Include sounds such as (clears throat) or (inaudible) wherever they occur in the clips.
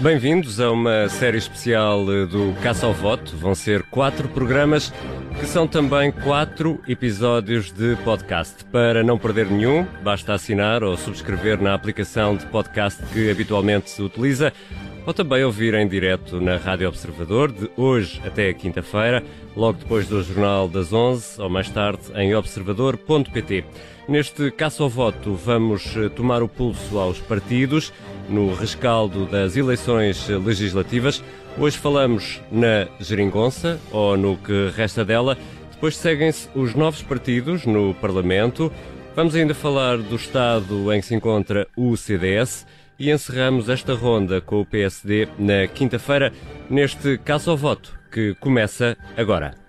Bem-vindos a uma série especial do Caça ao Voto. Vão ser quatro programas que são também quatro episódios de podcast. Para não perder nenhum, basta assinar ou subscrever na aplicação de podcast que habitualmente se utiliza ou também ouvir em direto na Rádio Observador de hoje até quinta-feira, logo depois do Jornal das 11 ou mais tarde em observador.pt. Neste caça ao voto, vamos eh, tomar o pulso aos partidos no rescaldo das eleições legislativas. Hoje falamos na Geringonça, ou no que resta dela. Depois seguem-se os novos partidos no Parlamento. Vamos ainda falar do estado em que se encontra o CDS e encerramos esta ronda com o PSD na quinta-feira, neste caça ao voto, que começa agora.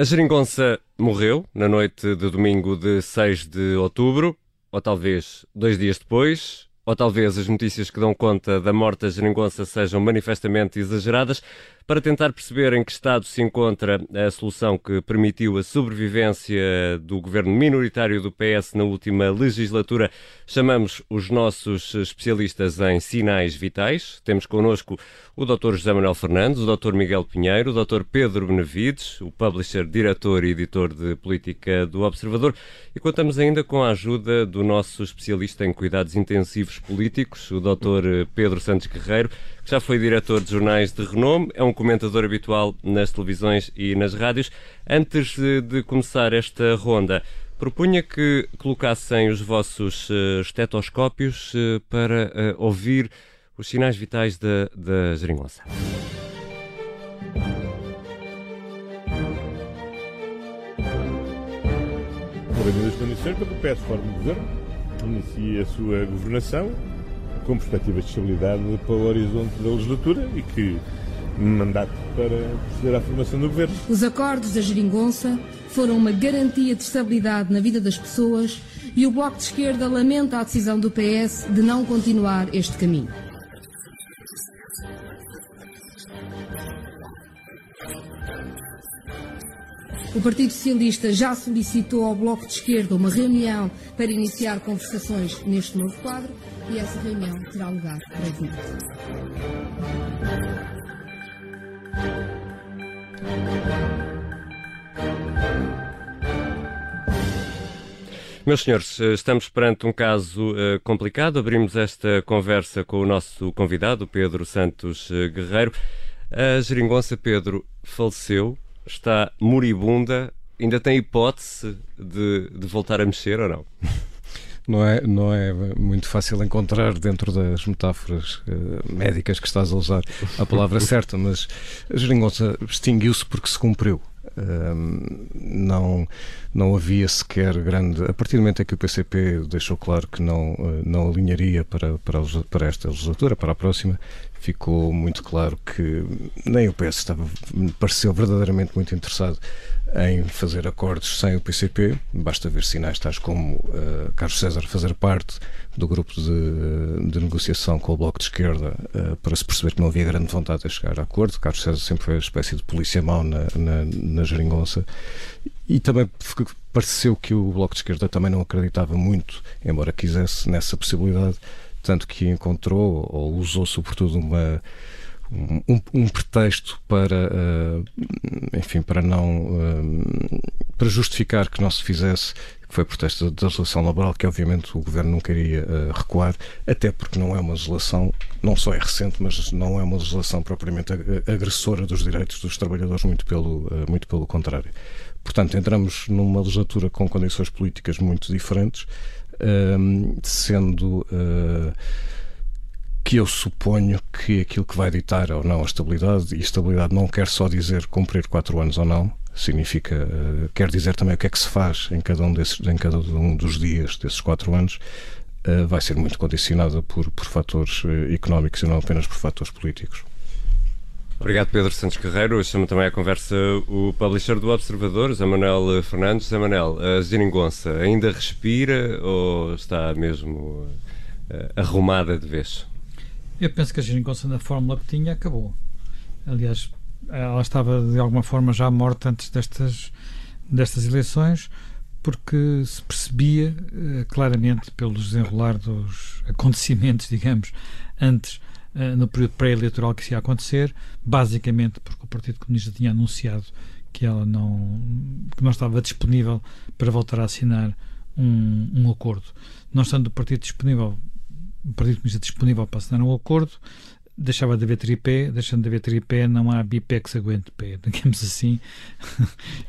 A geringonça morreu na noite de domingo de 6 de outubro, ou talvez dois dias depois, ou talvez as notícias que dão conta da morte da geringonça sejam manifestamente exageradas, para tentar perceber em que estado se encontra a solução que permitiu a sobrevivência do governo minoritário do PS na última legislatura, chamamos os nossos especialistas em sinais vitais. Temos connosco o Dr. José Manuel Fernandes, o Dr. Miguel Pinheiro, o Dr. Pedro Benevides, o publisher, diretor e editor de política do Observador, e contamos ainda com a ajuda do nosso especialista em cuidados intensivos políticos, o Dr. Pedro Santos Guerreiro, que já foi diretor de jornais de renome, é um comentador habitual nas televisões e nas rádios. Antes de começar esta ronda, propunha que colocassem os vossos uh, estetoscópios uh, para ouvir os sinais vitais da, da geringonça. Governo das condições para que o PS forme o governo, inicie a sua governação com perspectivas de estabilidade para o horizonte da legislatura e que mandato para proceder à formação do governo. Os acordos da Geringonça foram uma garantia de estabilidade na vida das pessoas e o Bloco de Esquerda lamenta a decisão do PS de não continuar este caminho. O Partido Socialista já solicitou ao Bloco de Esquerda uma reunião para iniciar conversações neste novo quadro e essa reunião terá lugar brevemente. Meus senhores, estamos perante um caso uh, complicado. Abrimos esta conversa com o nosso convidado, Pedro Santos uh, Guerreiro. A geringonça Pedro faleceu, está moribunda. Ainda tem hipótese de, de voltar a mexer ou não? não é, não é muito fácil encontrar dentro das metáforas uh, médicas que estás a usar a palavra (laughs) certa, mas a geringonça extinguiu-se porque se cumpriu. Uh, não, não havia sequer grande. A partir do momento em que o PCP deixou claro que não, uh, não alinharia para, para, para esta legislatura, para a próxima, ficou muito claro que nem o PS estava, pareceu verdadeiramente muito interessado em fazer acordos sem o PCP. Basta ver sinais tais como uh, Carlos César fazer parte do grupo de, de negociação com o Bloco de Esquerda uh, para se perceber que não havia grande vontade de chegar a acordo. Carlos César sempre foi uma espécie de polícia mau na, na, na geringonça. E também pareceu que o Bloco de Esquerda também não acreditava muito, embora quisesse, nessa possibilidade, tanto que encontrou ou usou sobretudo uma um, um, pretexto para, uh, enfim, para não, uh, para justificar que não se fizesse, que foi o protesto da legislação laboral, que obviamente o Governo não queria uh, recuar, até porque não é uma legislação, não só é recente, mas não é uma legislação propriamente agressora dos direitos dos trabalhadores, muito pelo, muito pelo contrário. Portanto, entramos numa legislatura com condições políticas muito diferentes, sendo que eu suponho que aquilo que vai ditar ou não a estabilidade, e estabilidade não quer só dizer cumprir quatro anos ou não, significa, uh, quer dizer também o que é que se faz em cada um, desses, em cada um dos dias desses quatro anos, uh, vai ser muito condicionada por, por fatores económicos e não apenas por fatores políticos. Obrigado, Pedro Santos Carreiro. Chama também à conversa o publisher do Observador, Zé Manuel Fernandes. Zé Manuel, a Geringonça ainda respira ou está mesmo arrumada de vez? Eu penso que a geringonça na fórmula que tinha acabou. Aliás, ela estava de alguma forma já morta antes destas, destas eleições, porque se percebia uh, claramente pelos desenrolar dos acontecimentos, (laughs) digamos, antes, uh, no período pré-eleitoral que se ia acontecer, basicamente porque o Partido Comunista tinha anunciado que ela não, que não estava disponível para voltar a assinar um, um acordo. Não estando o Partido disponível, o Partido Comunista disponível para assinar um acordo, deixava de haver tripé, deixando de haver tripé, não há bipé que se aguente pé, (laughs) digamos assim.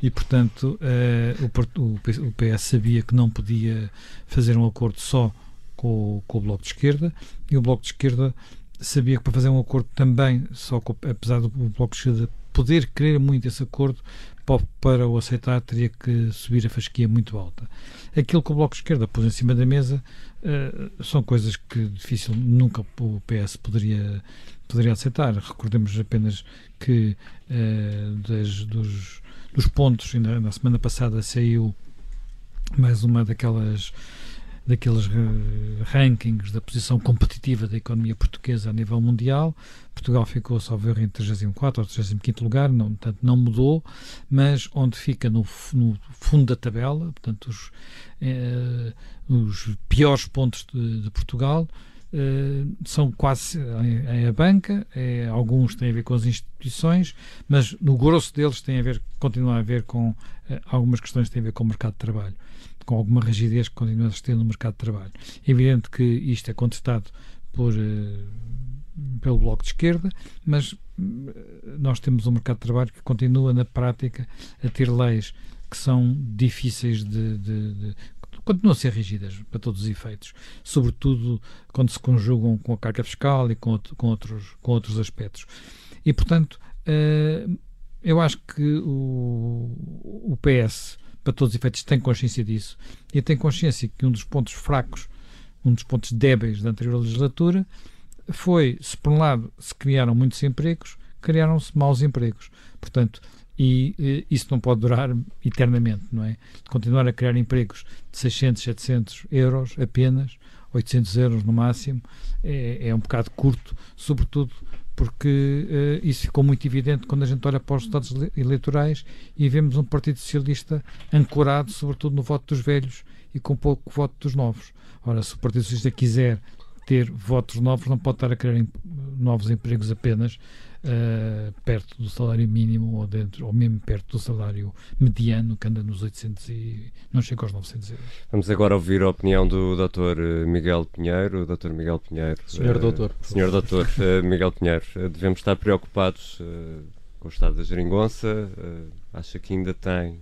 e, portanto, uh, o, o, PS sabia que não podia fazer um acordo só com, com, o Bloco de Esquerda e o Bloco de Esquerda sabia que para fazer um acordo também, só apesar do Bloco de Esquerda poder querer muito esse acordo, para o aceitar teria que subir a fasquia muito alta. Aquilo que o Bloco de Esquerda pôs em cima da mesa uh, são coisas que difícil, nunca o PS poderia, poderia aceitar. Recordemos apenas que uh, das, dos, dos pontos, ainda na semana passada saiu mais uma daquelas daqueles rankings da posição competitiva da economia portuguesa a nível mundial. Portugal ficou, só ver, em 34 ou 35 lugar, não, portanto, não mudou, mas onde fica no, no fundo da tabela, portanto, os, eh, os piores pontos de, de Portugal, Uh, são quase é a banca, é, alguns têm a ver com as instituições, mas no grosso deles tem a ver, continua a ver com uh, algumas questões que têm a ver com o mercado de trabalho com alguma rigidez que continua a existir no mercado de trabalho. É evidente que isto é contestado por, uh, pelo Bloco de Esquerda, mas uh, nós temos um mercado de trabalho que continua, na prática, a ter leis que são difíceis de, de, de continuam a ser rígidas para todos os efeitos, sobretudo quando se conjugam com a carga fiscal e com, com, outros, com outros aspectos. E, portanto, uh, eu acho que o, o PS para todos os efeitos, tem consciência disso e tem consciência que um dos pontos fracos, um dos pontos débeis da anterior legislatura foi, se por um lado se criaram muitos empregos, criaram-se maus empregos. Portanto, e, e, isso não pode durar eternamente, não é? Continuar a criar empregos de 600, 700 euros apenas, 800 euros no máximo, é, é um bocado curto, sobretudo porque uh, isso ficou muito evidente quando a gente olha para os resultados eleitorais e vemos um Partido Socialista ancorado, sobretudo, no voto dos velhos e com pouco voto dos novos. Ora, se o Partido Socialista quiser ter votos novos, não pode estar a criar novos empregos apenas uh, perto do salário mínimo ou, dentro, ou mesmo perto do salário mediano, que anda nos 800 e não chega aos 900 euros. Vamos agora ouvir a opinião do Dr. Eh, Miguel Pinheiro. Dr. Miguel Pinheiro. Senhor uh, Doutor. Senhor Doutor uh, Miguel Pinheiro. devemos estar preocupados com o estado da geringonça. acha que ainda tem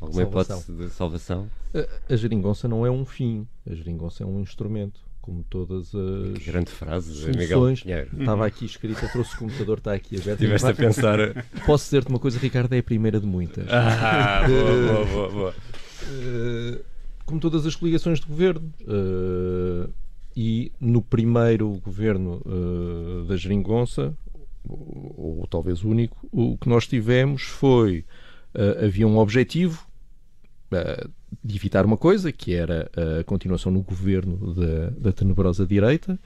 alguma salvação. hipótese de salvação? A, a geringonça não é um fim, a geringonça é um instrumento como todas as que grande frase soluções. Estava aqui escrita, trouxe o computador, está aqui aberto. Estiveste a pensar. (laughs) Posso dizer-te uma coisa, Ricardo, é a primeira de muitas. Ah, boa, boa, boa, boa. Uh, como todas as coligações de governo. Uh, e no primeiro governo uh, da Geringonça, ou, ou, talvez o único, o que nós tivemos foi havia um objetivo de evitar uma coisa, que era a continuação no governo da, da tenebrosa direita,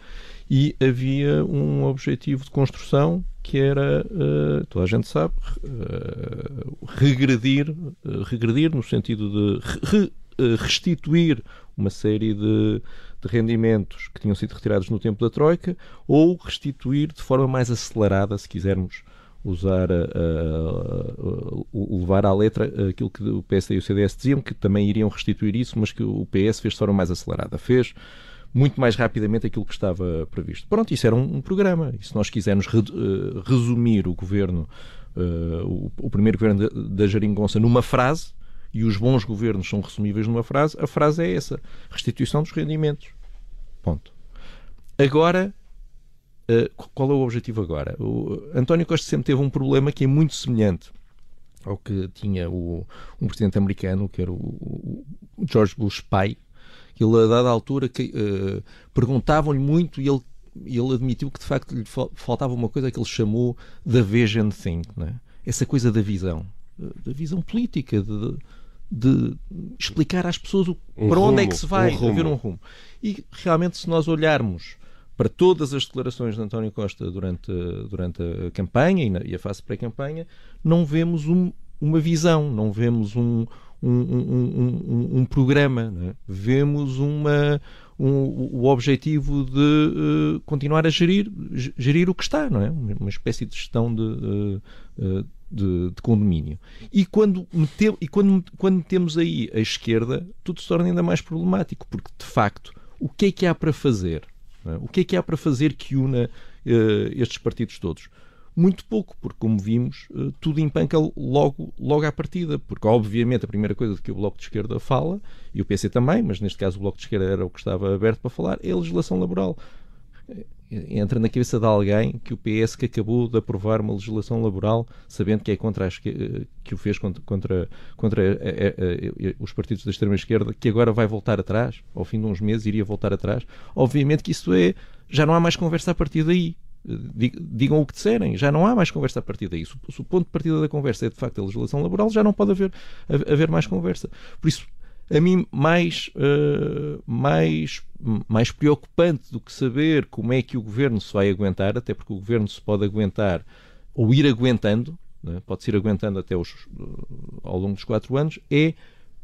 e havia um objetivo de construção que era, uh, toda a gente sabe, uh, regredir, uh, regredir no sentido de re, restituir uma série de, de, rendimentos que tinham sido retirados no tempo da Troika ou restituir de forma mais acelerada, se quisermos usar, a, a, levar à letra aquilo que o PSD e o CDS diziam, que também iriam restituir isso, mas que o PS fez de forma mais acelerada. Fez muito mais rapidamente aquilo que estava previsto. Pronto, isso era um, um programa. E se nós quisermos re, uh, resumir o governo, uh, o, o, primeiro governo da, da Jaringonça numa frase, e os bons governos são resumíveis numa frase, a frase é essa: restituição dos rendimentos. Ponto. Agora, Uh, qual é o objetivo agora? O António Costa sempre teve um problema que é muito semelhante ao que tinha o, um presidente americano, que era o, o George Bush pai, que ele, a dada altura, que, uh, perguntavam-lhe muito e ele, ele admitiu que, de facto, lhe faltava uma coisa que ele chamou da vision thing, né? essa coisa da visão, da visão política, de, de explicar às pessoas o, um para rumo, onde é que se vai, um haver um rumo. E, realmente, se nós olharmos para todas as declarações de António Costa durante, durante a campanha e, a fase pré-campanha, não vemos um, uma visão, não vemos um, um, um, programa, é? vemos uma, o objetivo de uh, continuar a gerir, gerir o que está, não é? Uma espécie de gestão de, de, de, condomínio. E, quando, mete, e quando, quando metemos aí a esquerda, tudo se torna ainda mais problemático, porque de facto, o que é que há para fazer? É? O que é que há para fazer que una uh, estes partidos todos? muito pouco, porque como vimos, eh, tudo empanca logo, logo à partida, porque obviamente a primeira coisa de que o Bloco de Esquerda fala, e o PC também, mas neste caso o Bloco de Esquerda era o que estava aberto para falar, é a legislação laboral. Eh, entra na cabeça de alguém que o PS que acabou de aprovar uma legislação laboral, sabendo que é contra as, que, que o fez contra, contra, contra a, a, a, os partidos da extrema-esquerda, que agora vai voltar atrás, ao fim de uns meses iria voltar atrás. Obviamente que isso é. Já não há mais conversa a partir daí digam o que disserem, já não há mais conversa a partir daí. Se o ponto de partida da conversa é de facto a legislação laboral, já não pode haver, haver mais conversa. Por isso, a mim, mais, uh, mais, mais preocupante do que saber como é que o governo se vai aguentar, até porque o governo se pode aguentar ou ir aguentando, né? pode-se ir aguentando até os, uh, ao longo dos quatro anos, é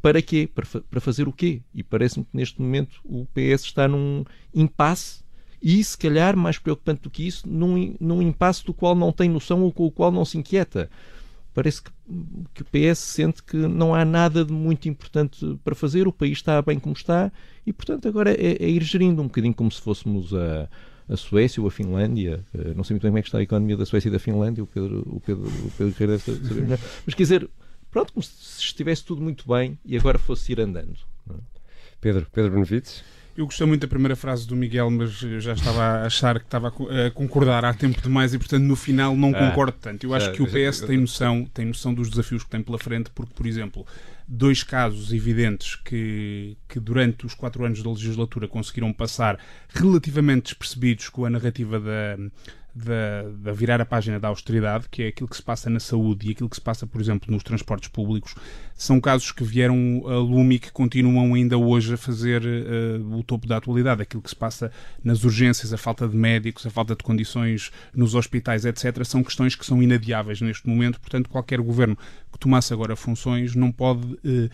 para quê? Para, para fazer o quê? E parece-me que neste momento o PS está num impasse e, se calhar, mais preocupante do que isso, num, num impasse do qual não tem noção ou com o qual não se inquieta. Parece que, que o PS sente que não há nada de muito importante para fazer, o país está bem como está e, portanto, agora é, é ir gerindo um bocadinho como se fôssemos a, a Suécia ou a Finlândia. Uh, não sei muito bem como é que está a economia da Suécia e da Finlândia, o Pedro, o Pedro, o Pedro deve saber melhor. Mas quer dizer, pronto, como se estivesse tudo muito bem e agora fosse ir andando. É? Pedro, Pedro Benevides? Eu gostei muito da primeira frase do Miguel, mas já estava a achar que estava a concordar há tempo demais e, portanto, no final não ah, concordo tanto. Eu acho que o PS tem noção, tem noção dos desafios que tem pela frente, porque, por exemplo, dois casos evidentes que, que durante os quatro anos da legislatura conseguiram passar relativamente despercebidos com a narrativa da da, da, virar a página da austeridade, que é aquilo que se passa na saúde e aquilo que se passa, por exemplo, nos transportes públicos, são casos que vieram a lume e que continuam ainda hoje a fazer uh, o topo da atualidade. Aquilo que se passa nas urgências, a falta de médicos, a falta de condições nos hospitais, etc., são questões que são inadiáveis neste momento. Portanto, qualquer governo que tomasse agora funções não pode uh,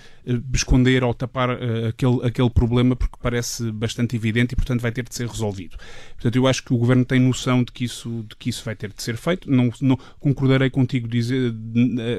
esconder ou tapar uh, aquele, aquele problema porque parece bastante evidente e, portanto, vai ter de ser resolvido. Portanto, eu acho que o governo tem noção de que isso, de que isso vai ter de ser feito. Não, não concordarei contigo dizer,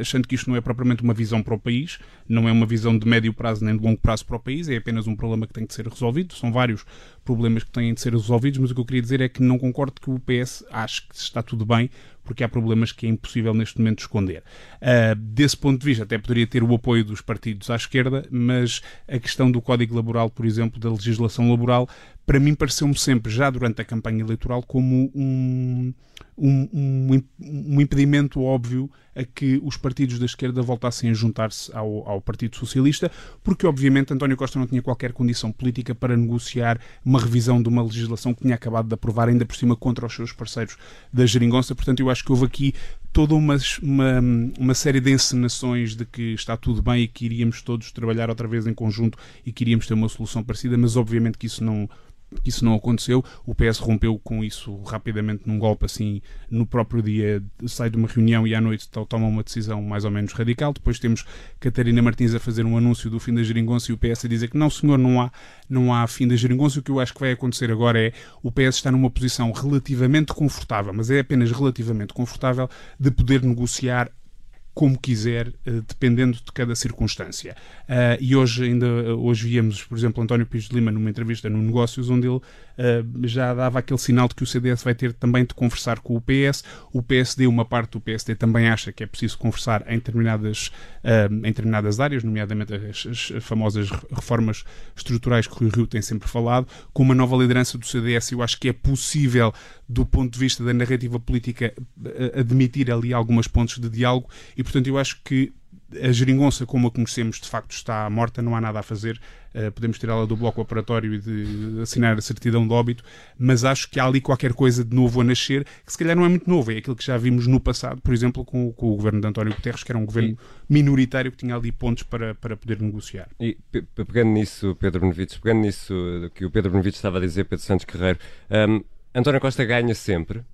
achando que isto não é propriamente uma visão para o país, não é uma visão de médio prazo nem de longo prazo para o país, é apenas um problema que tem de ser resolvido. São vários problemas que têm de ser resolvidos, mas o que eu queria dizer é que não concordo que o PS ache que está tudo bem, porque há problemas que é impossível neste momento esconder. Uh, desse ponto de vista, até poderia ter o apoio dos partidos à esquerda, mas a questão do Código Laboral, por exemplo, da legislação laboral, para mim pareceu-me sempre, já durante a campanha eleitoral, como um, um, um, um impedimento óbvio a que os partidos da esquerda voltassem a juntar-se ao, ao, Partido Socialista, porque obviamente António Costa não tinha qualquer condição política para negociar uma revisão de uma legislação que tinha acabado de aprovar, ainda por cima contra os seus parceiros da geringonça. Portanto, eu acho que houve aqui toda uma, uma, uma série de encenações de que está tudo bem e que iríamos todos trabalhar outra vez em conjunto e que iríamos ter uma solução parecida, mas obviamente que isso não isso não aconteceu. O PS rompeu com isso rapidamente num golpe assim, no próprio dia sai de uma reunião e à noite toma uma decisão mais ou menos radical. Depois temos Catarina Martins a fazer um anúncio do fim da geringonça e o PS a dizer que não, senhor, não há, não há fim da geringonça. O que eu acho que vai acontecer agora é o PS está numa posição relativamente confortável, mas é apenas relativamente confortável de poder negociar como quiser, uh, dependendo de cada circunstância. Uh, e hoje ainda hoje víamos, por exemplo, António Pires de Lima numa entrevista no Negócios, onde ele já dava aquele sinal de que o CDS vai ter também de conversar com o PS. O PSD, uma parte do PSD também acha que é preciso conversar em determinadas, em determinadas áreas, nomeadamente as, as, famosas reformas estruturais que o Rio tem sempre falado. Com uma nova liderança do CDS, eu acho que é possível, do ponto de vista da narrativa política, admitir ali algumas pontos de diálogo e, portanto, eu acho que a geringonça, como a conhecemos, de facto está morta, não há nada a fazer. Uh, podemos tirá-la do bloco operatório e de assinar a certidão de óbito, mas acho que há ali qualquer coisa de novo a nascer, que se calhar não é muito novo, é aquilo que já vimos no passado, por exemplo, com, com o governo de António Guterres, que era um governo minoritário que tinha ali pontos para, para poder negociar. E pegando nisso, Pedro Benevides, pegando nisso que o Pedro Benevides estava a dizer, Pedro Santos Carreiro, um, António Costa ganha sempre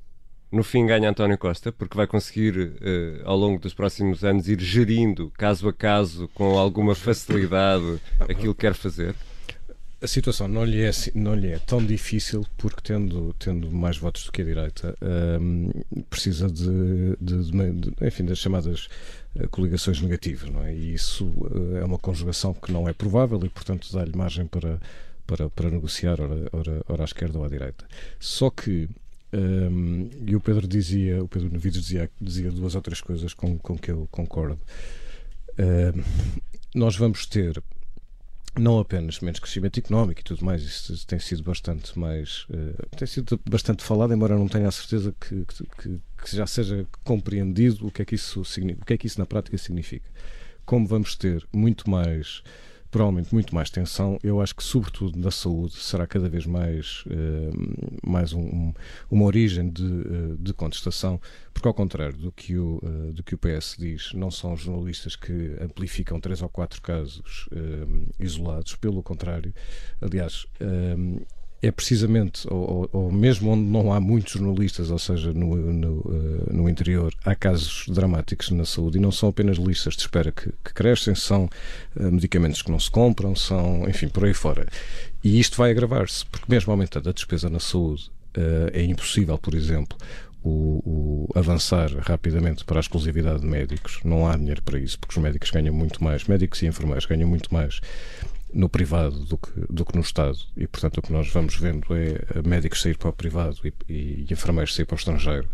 no fim ganha António Costa, porque vai conseguir, uh, ao longo dos próximos anos, ir gerindo, caso a caso, com alguma facilidade, aquilo que quer fazer? A situação não lhe é, não lhe é tão difícil porque, tendo, tendo mais votos do que a direita, ehm, precisa de, de, de, enfim, das chamadas eh, coligações negativas, não é? E isso uh, é uma conjugação que não é provável e, portanto, dá-lhe margem para, para, para negociar, ora, ora, ora à esquerda ou à direita. Só que um, e o Pedro dizia, o Pedro Navides dizia, dizia duas ou três coisas com, com que eu concordo. Um, nós vamos ter não apenas menos crescimento económico e tudo mais, isso tem sido bastante mais uh, tem sido bastante falado, embora não tenha a certeza que, que, que, já seja compreendido o que é que isso o que é que isso na prática significa. Como vamos ter muito mais provavelmente muito mais tensão. Eu acho que, sobretudo na saúde, será cada vez mais, uh, mais um, um, uma origem de, uh, de, contestação, porque, ao contrário do que, o, uh, do que o PS diz, não são jornalistas que amplificam três ou quatro casos isolados, pelo contrário. Aliás, é precisamente, ou, ou, mesmo onde não há muitos jornalistas, ou seja, no, no, uh, no, interior, há casos dramáticos na saúde e não são apenas listas de espera que, que crescem, são uh, medicamentos que não se compram, são, enfim, por aí fora. E isto vai agravar-se, porque mesmo aumentando a despesa na saúde, uh, é impossível, por exemplo, o, o, avançar rapidamente para a exclusividade de médicos. Não há dinheiro para isso, porque os médicos ganham muito mais, médicos e enfermeiros ganham muito mais no privado do que, do que no Estado. E, portanto, o que nós vamos vendo é médicos sair para o privado e, e enfermeiros sair para o estrangeiro.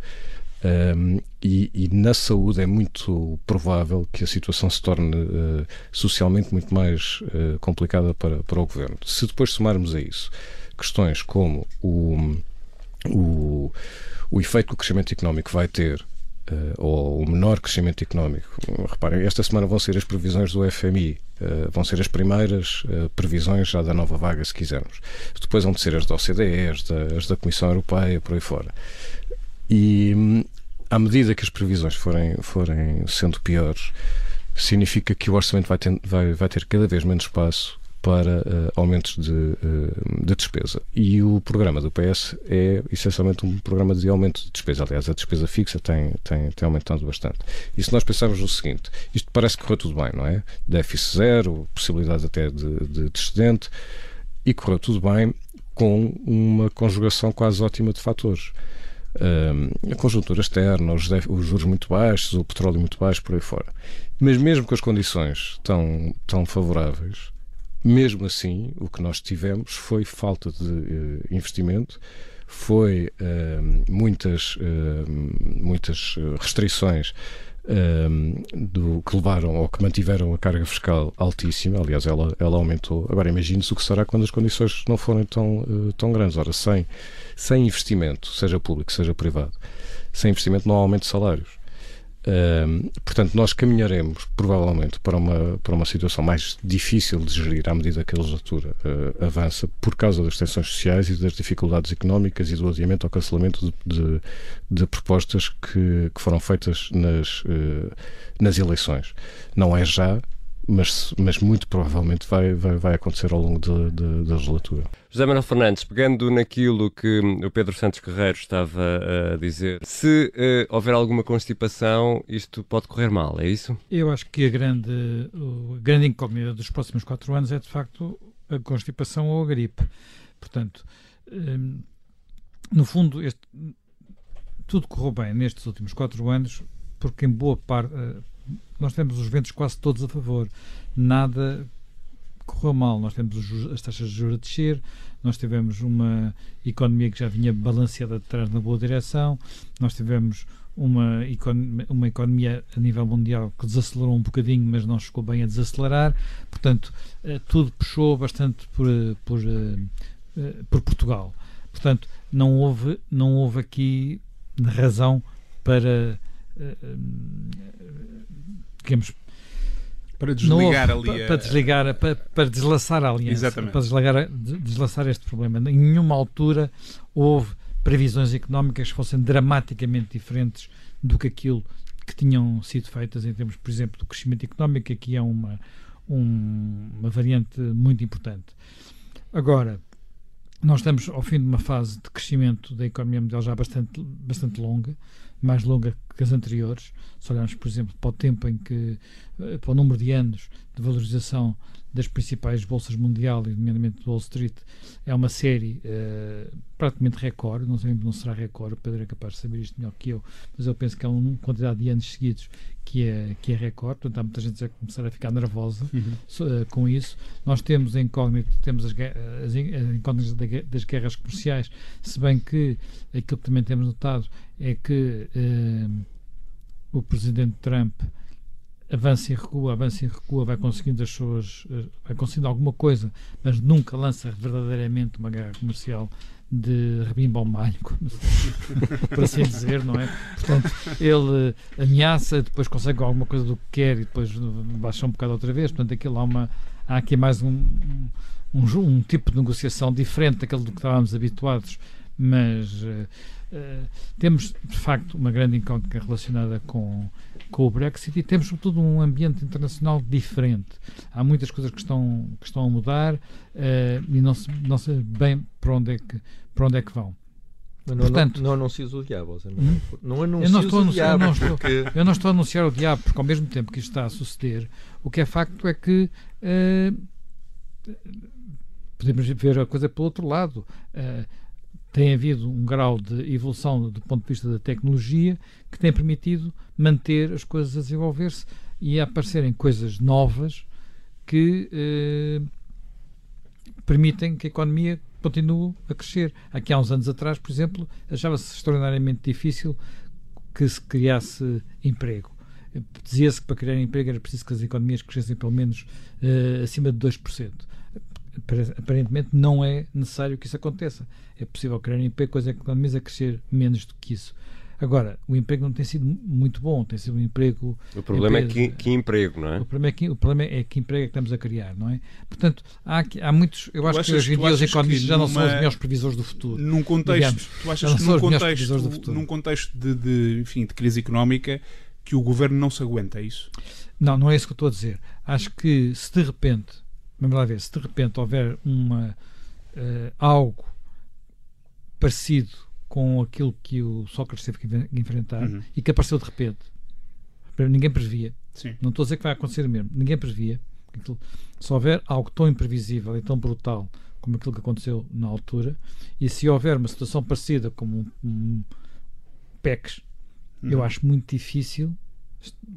Um, e, e, na saúde é muito provável que a situação se torne uh, socialmente muito mais uh, complicada para, para o governo. Se depois somarmos a isso questões como o, o, o efeito que o crescimento económico vai ter uh, ou o menor crescimento económico. Reparem, esta semana vão ser as previsões do FMI, uh, eh, vão ser as primeiras uh, previsões já da nova vaga, se quisermos. Depois vão ser as da OCDE, as da, as da Comissão Europeia, por aí fora. E hum, à medida que as previsões forem, forem sendo piores, significa que o orçamento vai ter, vai, vai ter cada vez menos espaço para uh, aumentos de, uh, de, despesa. E o programa do PS é essencialmente um programa de aumento de despesa. Aliás, a despesa fixa tem, tem, tem aumentado bastante. E se nós pensarmos no seguinte, isto parece que correu tudo bem, não é? Déficit zero, possibilidade até de, de, de excedente, e correu tudo bem com uma conjugação quase ótima de fatores. A conjuntura externa, os, os, juros muito baixos, o petróleo muito baixo, por aí fora. Mas mesmo com as condições tão, tão favoráveis, mesmo assim, o que nós tivemos foi falta de uh, investimento, foi uh, muitas, uh, muitas restrições do, que levaram ou que mantiveram a carga fiscal altíssima. Aliás, ela, ela aumentou. Agora, imagine-se o que será quando as condições não forem tão, tão grandes. Ora, sem, sem investimento, seja público, seja privado, sem investimento não há aumento de salários portanto, nós caminharemos provavelmente para uma, para uma situação mais difícil de gerir à medida que a legislatura uh, avança, por causa das tensões sociais e das dificuldades económicas e do adiamento ou cancelamento de, de, de propostas que, que, foram feitas nas, uh, nas eleições. Não é já, mas, mas muito provavelmente vai, vai, vai acontecer ao longo de, de, da legislatura. José Manuel Fernandes, pegando naquilo que o Pedro Santos Guerreiro estava a dizer, se uh, houver alguma constipação, isto pode correr mal, é isso? Eu acho que a grande, a grande incógnita dos próximos quatro anos é, de facto, a constipação ou a gripe. Portanto, um, no fundo, este, tudo correu bem nestes últimos quatro anos, porque em boa parte, uh, nós temos os ventos quase todos a favor. Nada correu mal. Nós temos as taxas de juros a descer, nós tivemos uma economia que já vinha balanceada de na boa direção, nós tivemos uma, economia, uma economia a nível mundial que desacelerou um bocadinho, mas não chegou bem a desacelerar. Portanto, eh, tudo puxou bastante por, eh, por, eh, por Portugal. Portanto, não houve, não houve aqui razão para digamos, para desligar ali a... para, desligar para, para deslaçar a aliança Exatamente. para desligar, deslaçar este problema. Em nenhuma altura houve previsões económicas que fossem dramaticamente diferentes do que aquilo que tinham sido feitas em termos por exemplo do crescimento económico que aqui é uma um, uma variante muito importante. Agora nós estamos ao fim de uma fase de crescimento da economia mundial já bastante, bastante longa, mais longa que as anteriores. Se olharmos, por exemplo, para o tempo em que, eh, para o número de anos de valorização das principais bolsas mundial, e nomeadamente do Wall Street, é uma série uh, praticamente recorde, não sei não será recorde, o Pedro é capaz de saber isto melhor que eu, mas eu penso que é uma quantidade de anos seguidos que é, que é recorde, portanto há muita gente a começar a ficar nervosa uhum. uh, com isso. Nós temos a incógnita, temos as, as, as incógnitas das guerras comerciais, se bem que aquilo que também temos notado é que uh, o Presidente Trump avança e recua, avança e recua, vai conseguindo as suas, eh, vai conseguindo alguma coisa, mas nunca lança verdadeiramente uma guerra comercial de rebimba ao malho, (laughs) por assim dizer, não é? Portanto, ele ameaça, depois consegue alguma coisa do que quer e depois baixa um bocado outra vez, portanto, aquilo há uma há aqui mais um, um, um tipo de negociação diferente daquele do que estávamos habituados, mas uh, uh, temos de facto uma grande incógnita relacionada com com o Brexit e temos, sobretudo, um ambiente internacional diferente. Há muitas coisas que estão, que estão a mudar uh, e não se, não se bem para onde é que, para onde é que vão. Mas não, Portanto, não, não anuncias o diabo, não, hum? não anuncias eu não estou o anunciar, diabo. Eu não, estou, eu não estou a anunciar o diabo, porque ao mesmo tempo que isto está a suceder, o que é facto é que uh, podemos ver a coisa pelo outro lado. Uh, tem havido um grau de evolução do ponto de vista da tecnologia que tem permitido manter as coisas a desenvolver-se e a aparecerem coisas novas que eh, permitem que a economia continue a crescer. Aqui há uns anos atrás, por exemplo, achava-se extraordinariamente difícil que se criasse emprego. Dizia-se que para criar emprego era preciso que as economias crescessem pelo menos eh, acima de 2% aparentemente não é necessário que isso aconteça. É possível criar emprego, coisa que a economia a crescer menos do que isso. Agora, o emprego não tem sido muito bom, tem sido um emprego. O problema é que, que, emprego, não é? O problema é que, o problema é que emprego é que estamos a criar, não é? Portanto, há, há muitos. Eu acho que hoje em dia os economistas já não numa, são os melhores previsores do futuro. Num contexto, digamos, tu achas que num contexto, num contexto de, de, enfim, de crise económica que o governo não se aguenta, é isso? Não, não é isso que eu estou a dizer. Acho que se de repente Vamos lá ver, se de repente houver uma, uh, algo parecido com aquilo que o Sócrates teve que enfrentar uhum. e que apareceu de repente, ninguém previa. Sim. Não estou a dizer que vai acontecer mesmo, ninguém previa. Aquilo, se houver algo tão imprevisível e tão brutal como aquilo que aconteceu na altura, e se houver uma situação parecida como um, um PECs, uhum. eu acho muito difícil,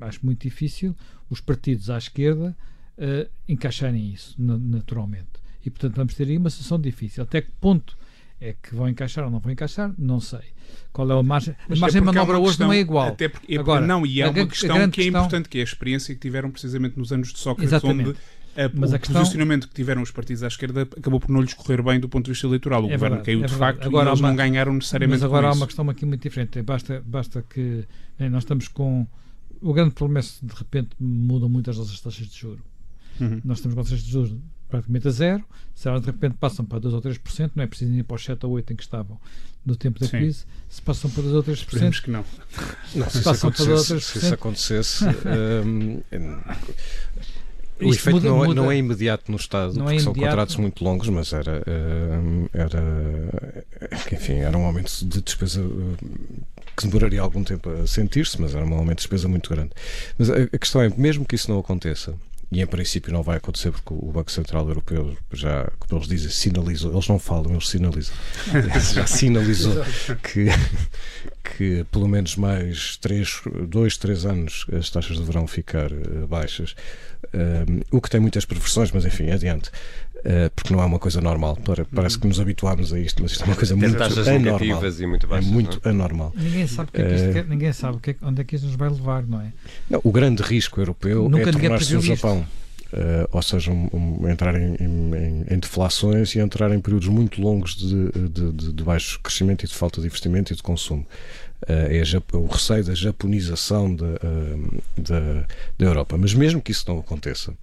acho muito difícil os partidos à esquerda uh, encaixarem isso naturalmente. E portanto vamos ter aí uma situação difícil. Até que ponto é que vão encaixar ou não vão encaixar, não sei. Qual é a margem? A margem de manobra hoje não é igual. Até porque, Agora, não, e há uma questão que é questão... importante, que é a experiência que tiveram precisamente nos anos de Sócrates, Exatamente. onde a, Mas o questão... posicionamento que tiveram os partidos à esquerda acabou por não lhes correr bem do ponto de vista eleitoral. O é governo verdade, caiu é de facto agora e eles uma... não ganharam necessariamente Mas agora há uma questão aqui muito diferente. Basta, basta que né, nós estamos com. O grande problema é se de repente mudam muito as nossas taxas de juros. Uhum. Nós temos taxas de juros praticamente a zero. Se elas de repente passam para 2 ou 3%, não é preciso ir para os 7 ou 8 em que estavam no tempo da Sim. crise. Se passam para 2 ou 3%. Esperemos que não. não se, passam para 2 ou 3%. Se isso acontecesse. um, (laughs) o efeito muda, não, é, muda. não, é imediato no Estado, não é porque é são contratos muito longos, mas era, era, enfim, era um aumento de despesa que demoraria algum tempo a sentir-se, mas era um aumento de despesa muito grande. Mas a questão é, mesmo que isso não aconteça, e em princípio não vai acontecer porque o Banco Central Europeu já, como eles dizem, sinalizou, eles não falam, eles sinalizam, (laughs) já sinalizou que, que pelo menos mais 3, 2, 3 anos as taxas deverão ficar uh, baixas, uh, o que tem muitas perversões, mas enfim, adiante. Uh, porque não é uma coisa normal. Parece que nos habituámos a isto, mas isto é uma coisa muito anormal. E muito baixas, é muito não? anormal. Ninguém sabe, que é que quer, ninguém sabe que é, onde é que isto nos vai levar, não é? Não, o grande risco europeu Nunca é tornar-se o Japão. Uh, ou seja, um, um, entrar em, em, em, deflações e entrar em períodos muito longos de, de, de, de baixo crescimento e de falta de investimento e de consumo. Uh, é a, o receio da japonização da, uh, da, da Europa. Mas mesmo que isso não aconteça,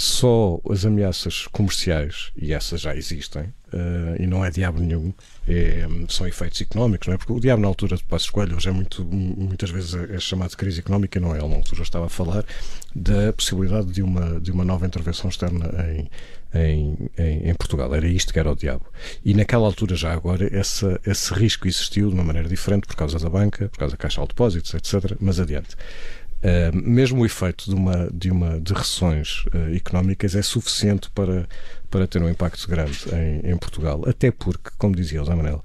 só as ameaças comerciais, e essas já existem, uh, e não é diabo nenhum, é, são efeitos económicos, não é? Porque o diabo na altura de Passo Escolho, hoje é muito, muitas vezes é chamado de crise económica, não é? Ele na altura estava a falar da possibilidade de uma, de uma nova intervenção externa em, em, em, em, Portugal. Era isto que era o diabo. E naquela altura, já agora, essa, esse risco existiu de uma maneira diferente por causa da banca, por causa da Caixa de Depósitos, etc. Mas adiante. Uh, mesmo o efeito de uma de uma de recessões uh, económicas é suficiente para para ter um impacto grande em, em Portugal até porque como dizia o Zé Manel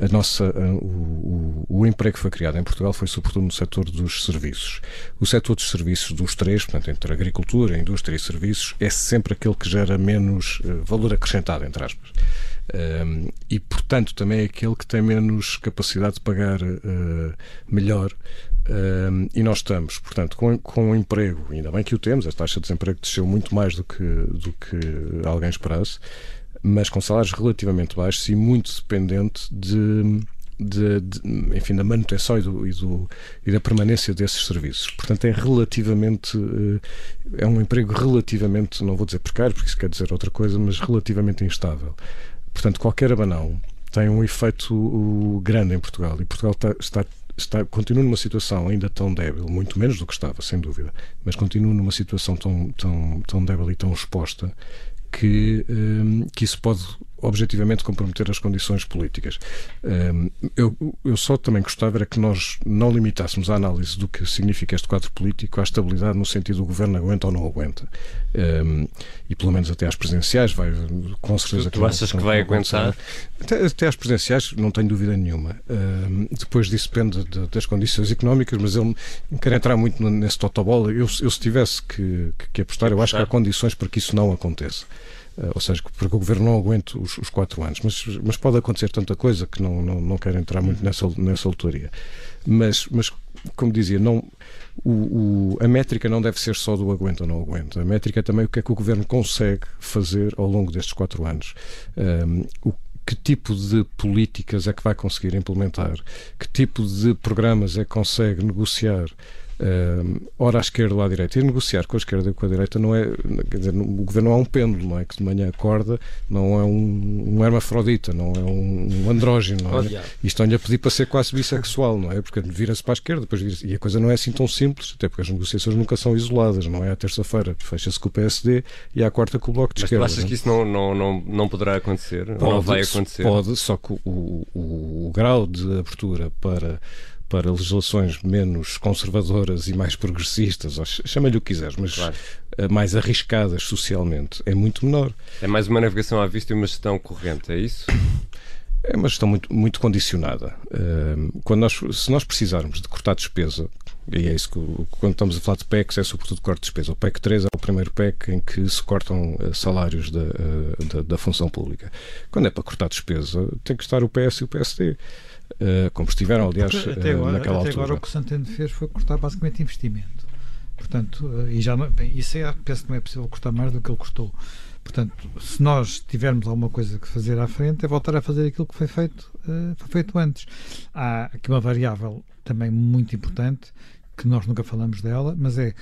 a nossa uh, o, o, emprego que foi criado em Portugal foi sobretudo no setor dos serviços o setor dos serviços dos três portanto entre agricultura indústria e serviços é sempre aquele que gera menos valor acrescentado entre aspas um, e, portanto, também é aquele que tem menos capacidade de pagar uh, melhor. Um, e nós estamos, portanto, com, com um emprego, ainda bem que o temos, a taxa de desemprego desceu muito mais do que, do que alguém esperasse, mas com salários relativamente baixos e muito dependente de, de, de, enfim, da manutenção e, do, e, do, e, da permanência desses serviços. Portanto, é relativamente. É um emprego relativamente, não vou dizer precário, porque isso quer dizer outra coisa, mas relativamente instável. Portanto, qualquer abanão tem um efeito grande em Portugal e Portugal está, está, está, continua numa situação ainda tão débil, muito menos do que estava, sem dúvida, mas continua numa situação tão, tão, tão débil e tão exposta que, um, que isso pode objetivamente comprometer as condições políticas. Um, eu, eu só também gostava era que nós não limitássemos a análise do que significa este quadro político à estabilidade no sentido do governo aguenta ou não aguenta. Um, e pelo menos até às presidenciais vai, com certeza... Tu, tu achas que vai aguentar? Até, até às presidenciais não tenho dúvida nenhuma. depois disso depende de, das condições económicas, mas eu não quero entrar muito nesse totobola. Eu, eu se tivesse que, que, que apostar, eu acho que há condições para que isso não aconteça. Uh, ou seja, porque o governo não aguenta os, os, quatro anos. Mas, mas pode acontecer tanta coisa que não, não, não quero entrar muito nessa, nessa autoria. Mas, mas, como dizia, não, o, o, a métrica não deve ser só do aguenta ou não aguenta. A métrica é também o que é que o governo consegue fazer ao longo destes quatro anos. Um, o que tipo de políticas é que vai conseguir implementar, que tipo de programas é que consegue negociar uh, ora à esquerda ou à direita. E negociar com a esquerda e com a direita não é. Quer dizer, o governo não é um pêndulo, não é? Que de manhã acorda, não é um, um hermafrodita, não é um, um andrógeno, não é? E estão-lhe a pedir para ser quase bissexual, não é? Porque vira-se para a esquerda, depois vira E a coisa não é assim tão simples, até porque as negociações nunca são isoladas, não é? À terça-feira fecha-se com o PSD e à quarta com o Bloco de Mas Esquerda. Mas tu achas não? que isso não, não, não, não poderá acontecer? Pode, não vai acontecer? Pode, só que o, o, o grau de abertura para para legislações menos conservadoras e mais progressistas, chama-lhe o que quiseres, mas claro. Eh, mais arriscadas socialmente, é muito menor. É mais uma navegação à vista e uma gestão corrente, é isso? É uma gestão muito, muito condicionada. Eh, quando nós, se nós precisarmos de cortar despesa, e é isso que quando estamos a falar de PECs é sobretudo corte de despesa. O PEC 3 é o primeiro PEC em que se cortam eh, salários da, da, da função pública. Quando é para cortar despesa, tem que estar o PS e o PSD. Uh, como estiveram, aliás, até agora, uh, naquela até altura. agora o que o Santana fez foi cortar basicamente investimento. Portanto, uh, e já não, bem, isso é, penso que não é possível cortar mais do que ele cortou. Portanto, se nós tivermos alguma coisa que fazer à frente, é voltar a fazer aquilo que foi feito, foi feito antes. Há aqui uma variável também muito importante, que nós nunca falamos dela, mas é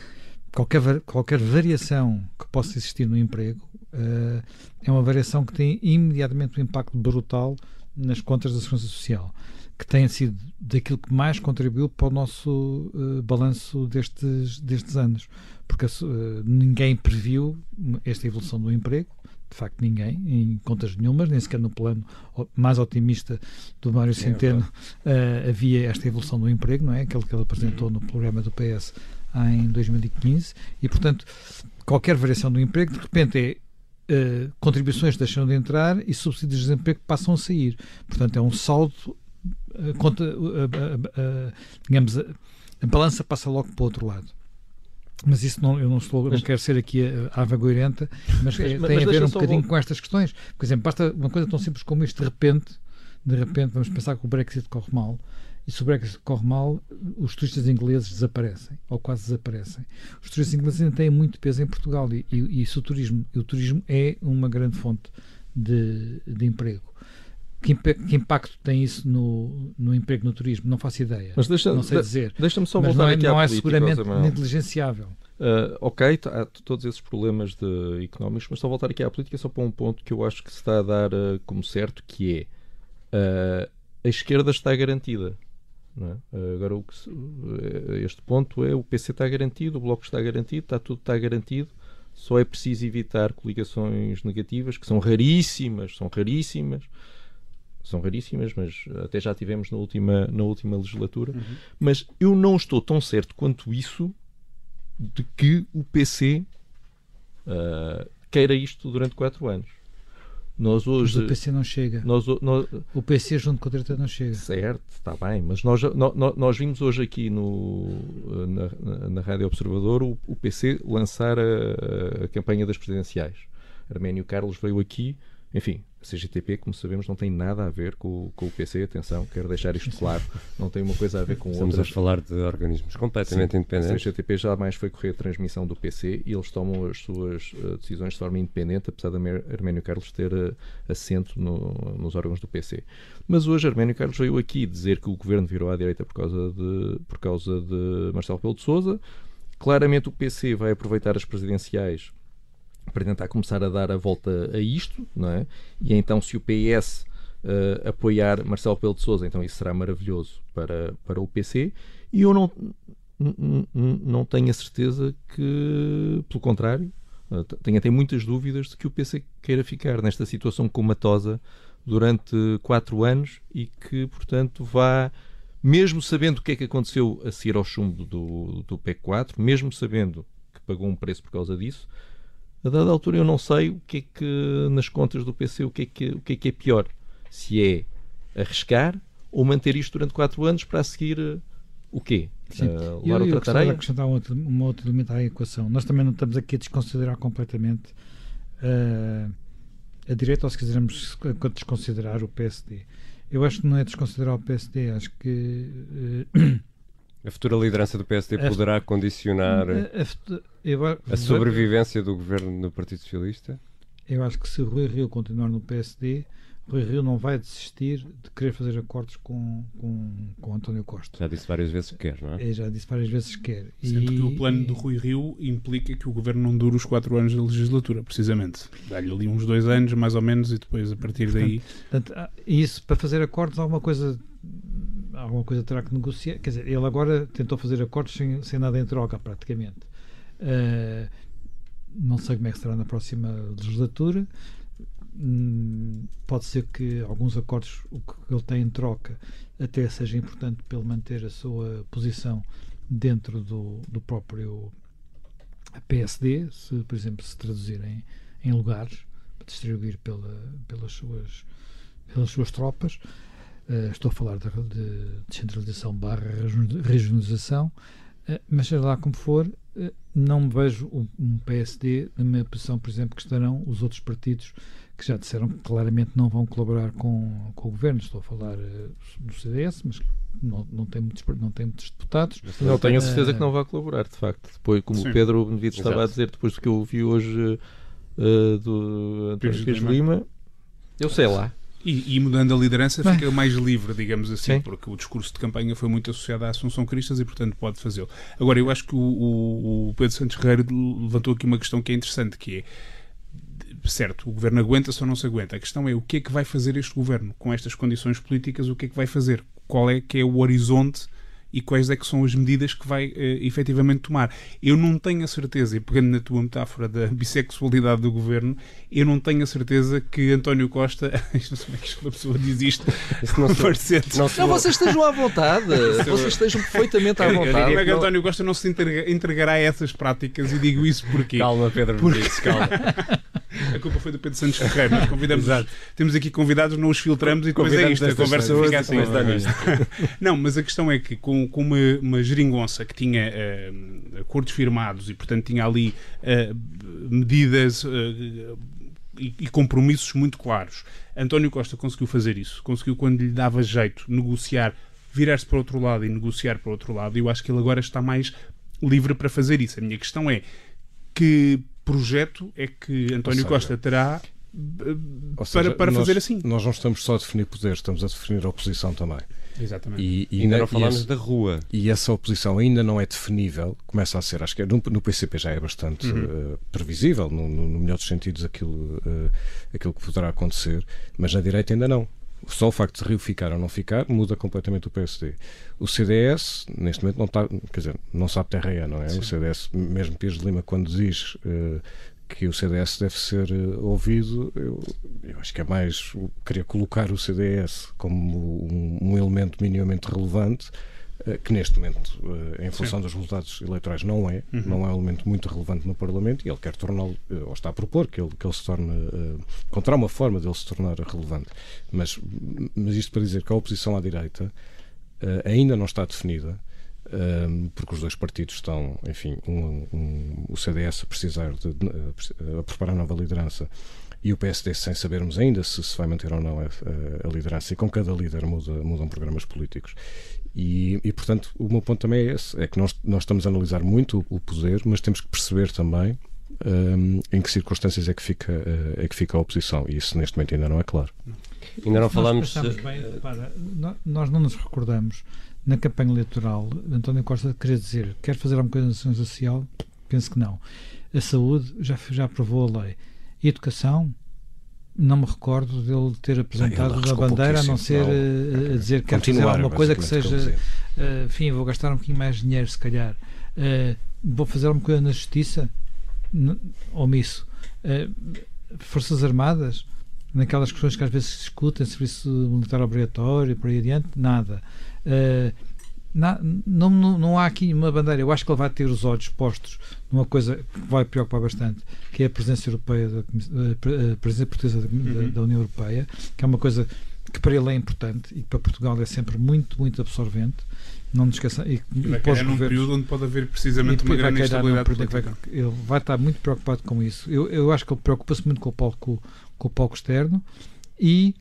qualquer, qualquer variação que possa existir no emprego é uma variação que tem imediatamente um impacto brutal nas contas da Segurança Social, que tem sido daquilo que mais contribuiu para o nosso uh, balanço destes, destes anos. Porque uh, ninguém previu esta evolução do emprego, de facto ninguém, em contas nenhumas, nem sequer no plano mais otimista do Mário Centeno uh, havia esta evolução do emprego, não é? Aquele que ele apresentou no programa do PS em 2015, e portanto qualquer variação do emprego de repente é uh, contribuições deixam de entrar e subsídios de desemprego passam a sair. Portanto, é um saldo, uh, conta, uh, digamos, a, balança passa logo para o outro lado. Mas isso não, eu não, estou, mas, não quero ser aqui a, a vagoirenta, mas, mas, mas tem a ver um bocadinho com estas questões. Por exemplo, basta uma coisa tão simples como isto, de repente, de repente, vamos pensar que o Brexit corre mal e se o Brexit corre mal, os turistas ingleses desaparecem, ou quase desaparecem. Os turistas ingleses ainda têm muito peso em Portugal e, e, e o turismo, o turismo é uma grande fonte de, de emprego. Que, que, impacto tem isso no, no emprego no turismo? Não faço ideia. Mas deixa, não sei dizer. Deixa-me só voltar não é, aqui não à é política, seguramente negligenciável. Uh, ok, há todos esses problemas de, económicos, mas só voltar aqui à política só para um ponto que eu acho que se está a dar uh, como certo, que é uh, a esquerda está garantida. É? agora, o que, este ponto é o PC está garantido, o Bloco está garantido, está tudo está garantido. Só é preciso evitar coligações negativas, que são raríssimas, são raríssimas, são raríssimas, mas até já tivemos na última, na última legislatura. Uhum. Mas eu não estou tão certo quanto isso de que o PC uh, queira isto durante quatro anos. Nós hoje, mas o PC não chega. Nós, nós, o PC junto com o direita não chega. Certo, está bem, mas nós, nós, nós vimos hoje aqui no, na, na Rádio Observador o, o PC lançar a, a campanha das presidenciais. Arménio Carlos veio aqui, enfim, a CGTP, como sabemos, não tem nada a ver com, com o PC, atenção, quero deixar isto claro, não tem uma coisa a ver com Estamos. Estamos a falar de organismos completamente Sim, independentes. A CGTP jamais foi correr a transmissão do PC e eles tomam as suas uh, decisões de forma independente, apesar de Arménio Carlos ter uh, assento no, nos órgãos do PC. Mas hoje Arménio Carlos veio aqui dizer que o governo virou à direita por causa de, por causa de Marcelo Pelo de Souza. Claramente o PC vai aproveitar as presidenciais para tentar começar a dar a volta a isto, não é? E então, se o PS uh, eh, apoiar Marcelo Pelo de Souza, então isso será maravilhoso para, para o PC. E eu não, não tenho a certeza que, pelo contrário, uh, tenho até muitas dúvidas de que o PC queira ficar nesta situação comatosa durante quatro anos e que, portanto, vá mesmo sabendo o que é que aconteceu a seguir ao chumbo do, do PEC 4, mesmo sabendo que pagou um preço por causa disso, a dada altura eu não sei o que é que nas contas do PC o que é que, o que, é, que é pior. Se é arriscar ou manter isto durante 4 anos para a seguir uh, o quê? Sim. Uh, eu, eu outra acrescentar um outro, uma outra elemento à equação. Nós também não estamos aqui a desconsiderar completamente uh, a direita, ou se quisermos desconsiderar o PSD. Eu acho que não é desconsiderar o PSD, acho que uh, (clears throat) a futura liderança do PSD poderá condicionar a, a, eu, a sobrevivência do governo do Partido Socialista? Eu acho que se Rui Rio continuar no PSD, Rui Rio não vai desistir de querer fazer acordos com, com, com António Costa. Já disse várias vezes que quer, não é? já disse várias vezes que quer. Sendo e, que o plano de Rui Rio implica que o governo não dure os quatro anos da legislatura, precisamente. Dá-lhe ali uns dois anos, mais ou menos, e depois, a partir portanto, daí. Portanto, ah, isso, para fazer acordos, alguma coisa alguma coisa terá que negociar. Quer dizer, ele agora tentou fazer acordos sem, sem nada em troca, praticamente. Uh, não sei como é que será na próxima legislatura. Hum, pode ser que alguns acordos, o que ele tem em troca, até seja importante para ele manter a sua posição dentro do, do próprio PSD, se, por exemplo, se traduzirem em lugares para distribuir pela, pelas, suas, pelas suas tropas. Uh, estou a falar de, de descentralização barra regionalização, uh, mas seja lá como for, uh, não me vejo um, um, PSD na minha posição, por exemplo, que estarão os outros partidos que já disseram que claramente não vão colaborar com, com o governo. Estou a falar do CDS, mas não, não, tem muitos, não tem muitos deputados. Não tenho a certeza que não vai colaborar, de facto. Depois, como Sim. o Pedro Benevides estava a dizer, depois do que eu ouvi hoje do António Pires Lima, eu sei lá. E, e, mudando a liderança fica mais livre, digamos assim, Sim. porque o discurso de campanha foi muito associado à Assunção Cristas e, portanto, pode fazê-lo. Agora, eu acho que o, o, Pedro Santos Guerreiro levantou aqui uma questão que é interessante, que é certo, o governo aguenta-se ou não se aguenta. A questão é o que é que vai fazer este governo com estas condições políticas, o que é que vai fazer? Qual é que é o horizonte e quais é que são as medidas que vai uh, efetivamente tomar. Eu não tenho a certeza, e pegando na tua metáfora da bissexualidade do governo, eu não tenho a certeza que António Costa. (laughs) não sei como é que uma pessoa diz isto. não, não, não, vocês estejam à vontade. (laughs) vocês estejam perfeitamente à vontade. Como é que António Costa não se entregará a essas práticas e digo isso porque. Calma, Pedro, porque... calma. (laughs) A culpa foi do Pedro Santos Ferreira. Nós convidamos, temos aqui convidados, não os filtramos e depois é isto. A conversa fica assim. (laughs) Não, mas a questão é que com, com uma, uma geringonça que tinha uh, acordos firmados e, portanto, tinha ali uh, medidas. Uh, e, e compromissos muito claros. António Costa conseguiu fazer isso. Conseguiu, quando lhe dava jeito, negociar, virar-se para o outro lado e negociar para o outro lado. E eu acho que ele agora está mais livre para fazer isso. A minha questão é que projeto é que António seja, Costa terá seja, para, para nós, fazer assim. Nós não estamos só a definir poder, estamos a definir a oposição também. Exatamente. E, e ainda não falamos da rua. E essa oposição ainda não é definível, começa a ser, acho que no, no PCP já é bastante uhum. uh, previsível, no, no, no, melhor dos sentidos, aquilo, uh, aquilo que poderá acontecer, mas na direita ainda não. Só o facto de Rio ficar ou não ficar muda completamente o PSD. O CDS, neste momento, não está, quer dizer, não sabe terra é, não é? Sim. O CDS, mesmo Pires de Lima, quando diz uh, que o CDS deve ser uh, ouvido, eu, eu, acho que é mais. Queria colocar o CDS como um, um elemento minimamente relevante, que neste momento, uh, em função Sim. dos resultados eleitorais, não é. Uhum. Não é um elemento muito relevante no Parlamento e ele quer torná-lo, ou está a propor que ele, que ele se torne. encontrar uma forma de ele se tornar relevante. Mas, mas isto para dizer que a oposição à direita ainda não está definida porque os dois partidos estão, enfim, um, um, o CDS a precisar de, a preparar nova liderança e o PSD sem sabermos ainda se se vai manter ou não a, a, a liderança e com cada líder muda, mudam programas políticos e, e, portanto o meu ponto também é esse é que nós, nós estamos a analisar muito o, o poder mas temos que perceber também um, em que circunstâncias é que fica é que fica a oposição e isso neste momento ainda não é claro ainda não falamos nós, bem, para, nós não nos recordamos na campanha eleitoral, António Costa queria dizer quer fazer alguma coisa na ação social? Penso que não. A saúde já, já aprovou a lei. E a educação? Não me recordo dele ter apresentado uma bandeira a não ser não, uh, a dizer que quer fazer alguma coisa que seja. Uh, enfim, vou gastar um bocadinho mais de dinheiro, se calhar. Uh, vou fazer alguma coisa na justiça? Omisso. Uh, Forças Armadas? Naquelas questões que às vezes se discutem, serviço militar obrigatório, por aí adiante? Nada. Uh, não, não, não há aqui uma bandeira. Eu acho que ele vai ter os olhos postos numa coisa que vai preocupar bastante, que é a presença europeia, da, a presença portuguesa da, uhum. da, União Europeia, que é uma coisa que para ele é importante e para Portugal é sempre muito, muito absorvente. Não nos esqueça. E, e vai cair num período onde pode haver precisamente uma grande instabilidade vai, Ele vai estar muito preocupado com isso. Eu, eu acho que ele preocupa-se muito com o palco, com o palco externo e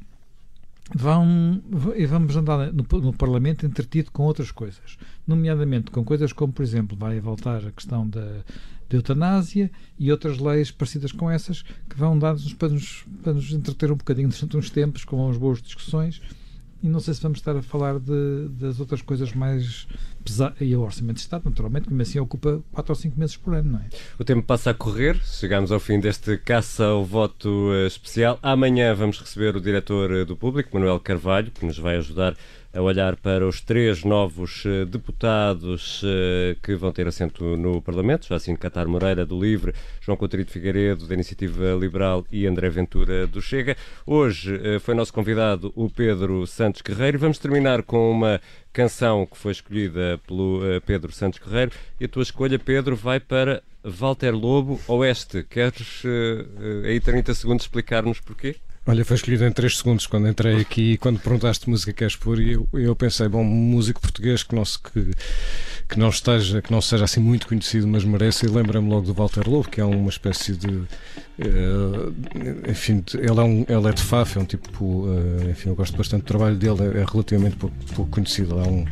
vão, vamos andar no, no, Parlamento entretido com outras coisas, nomeadamente com coisas como, por exemplo, vai voltar a questão da, eutanásia e outras leis parecidas com essas que vão dar-nos para nos, para nos entreter um bocadinho durante uns tempos com umas boas discussões e não sei se vamos estar a falar de, das outras coisas mais pesadas. E o Orçamento de Estado, naturalmente, que assim ocupa 4 ou 5 meses por ano, não é? O tempo passa a correr, chegamos ao fim deste caça ao voto eh, especial. Amanhã vamos receber o diretor eh, do público, Manuel Carvalho, que nos vai ajudar a olhar para os três novos uh, deputados uh, que vão ter assento no Parlamento, Jacinto Catar Moreira, do Livre, João Coutinho de Figueiredo, da Iniciativa Liberal e André Ventura, do Chega. Hoje uh, foi nosso convidado o Pedro Santos Guerreiro. Vamos terminar com uma canção que foi escolhida pelo Pedro Santos Guerreiro. E a tua escolha, Pedro, vai para Walter Lobo, Oeste. Queres aí 30 segundos explicar-nos porquê? Olha, foi escolhido em 3 segundos quando entrei aqui e quando perguntaste música que queres pôr, eu, eu pensei, bom, músico português que não, se, que, que, não esteja, que não seja assim muito conhecido, mas merece, e lembra-me logo do Walter Lobo, que é uma espécie de Uh, enfim, ele é, um, ele é de Faf, é um tipo. Uh, enfim, eu gosto bastante do trabalho dele, é, é relativamente pouco, pouco, conhecido. Ele é um,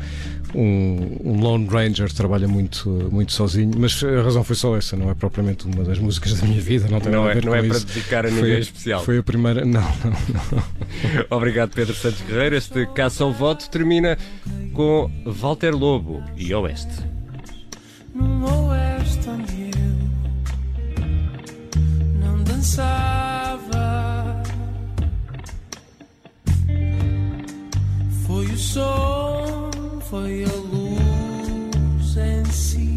um, um Lone Ranger, trabalha muito, muito sozinho, mas a razão foi só essa, não é propriamente uma das músicas da minha vida, não tem não nada a é, ver Não é isso. para dedicar a ninguém foi, especial. Foi a primeira. Não, não, não. Obrigado, Pedro Santos Guerreiro. Este caça ao voto termina com Walter Lobo e Oeste. No Oeste, dançava. Foi o som, foi a luz em si,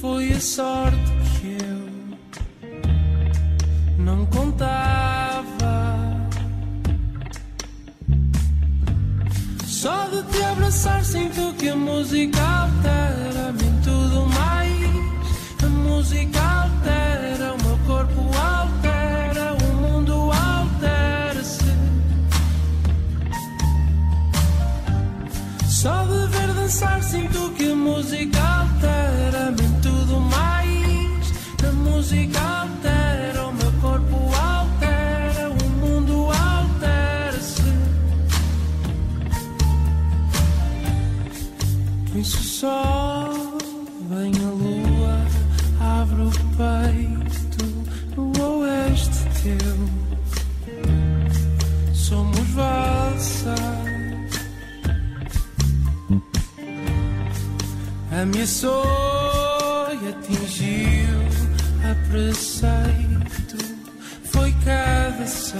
foi a sorte que eu não contava. Só de te abraçar sinto que a música altera-me em tudo mais. A música altera o meu corpo altera, o mundo altera-se. Só de ver dançar sinto que a música altera-me ameaçou e atingiu a preceito. Foi cada cem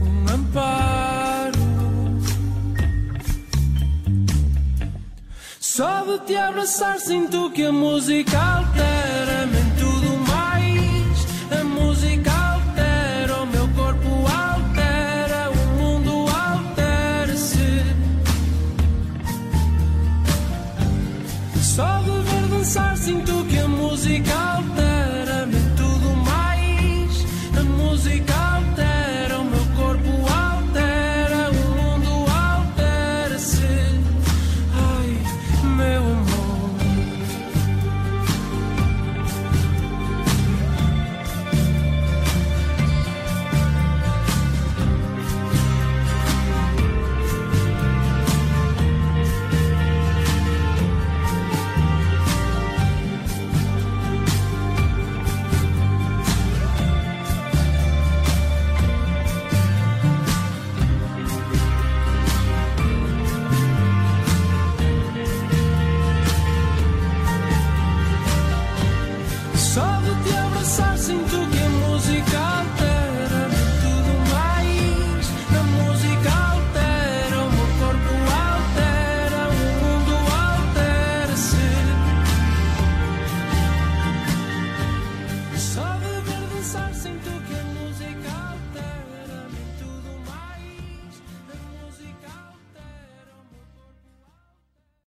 um amparo. Só de te abraçar sinto que a música altera.